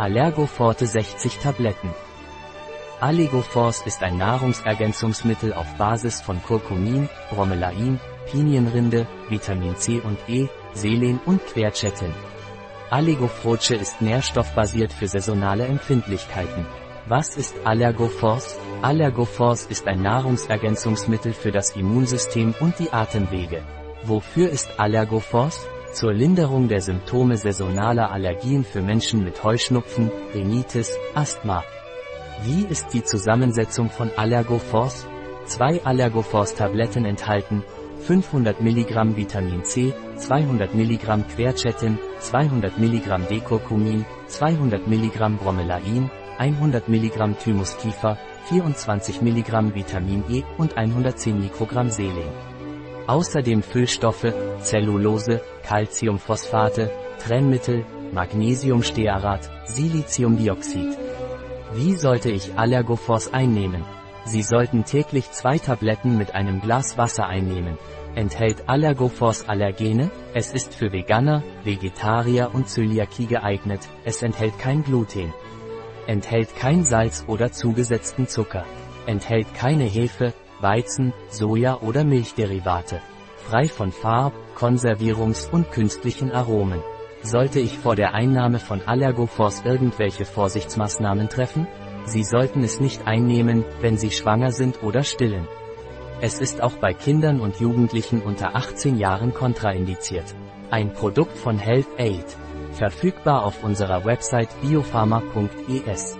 Allergoforte 60 Tabletten. Allegoforce ist ein Nahrungsergänzungsmittel auf Basis von Curcumin, Bromelain, Pinienrinde, Vitamin C und E, Selen und Quercetin. Allegofroce ist nährstoffbasiert für saisonale Empfindlichkeiten. Was ist Allergoforce? Allergoforce ist ein Nahrungsergänzungsmittel für das Immunsystem und die Atemwege. Wofür ist Allergoforce? Zur Linderung der Symptome saisonaler Allergien für Menschen mit Heuschnupfen, Rhinitis, Asthma. Wie ist die Zusammensetzung von Allergoforce? Zwei Allergoforce-Tabletten enthalten 500 mg Vitamin C, 200 mg Quercetin, 200 mg Decurcumin, 200 mg Bromelain, 100 mg Thymuskiefer, 24 mg Vitamin E und 110 Mikrogramm Selen. Außerdem Füllstoffe, Zellulose, Calciumphosphate, Trennmittel, Magnesiumstearat, Siliziumdioxid. Wie sollte ich Allergophos einnehmen? Sie sollten täglich zwei Tabletten mit einem Glas Wasser einnehmen. Enthält Allergophos Allergene? Es ist für Veganer, Vegetarier und Zöliakie geeignet. Es enthält kein Gluten. Enthält kein Salz oder zugesetzten Zucker. Enthält keine Hefe, Weizen, Soja oder Milchderivate. Frei von Farb, Konservierungs- und künstlichen Aromen. Sollte ich vor der Einnahme von Allergophos irgendwelche Vorsichtsmaßnahmen treffen? Sie sollten es nicht einnehmen, wenn Sie schwanger sind oder stillen. Es ist auch bei Kindern und Jugendlichen unter 18 Jahren kontraindiziert. Ein Produkt von Health Aid. Verfügbar auf unserer Website biopharma.es.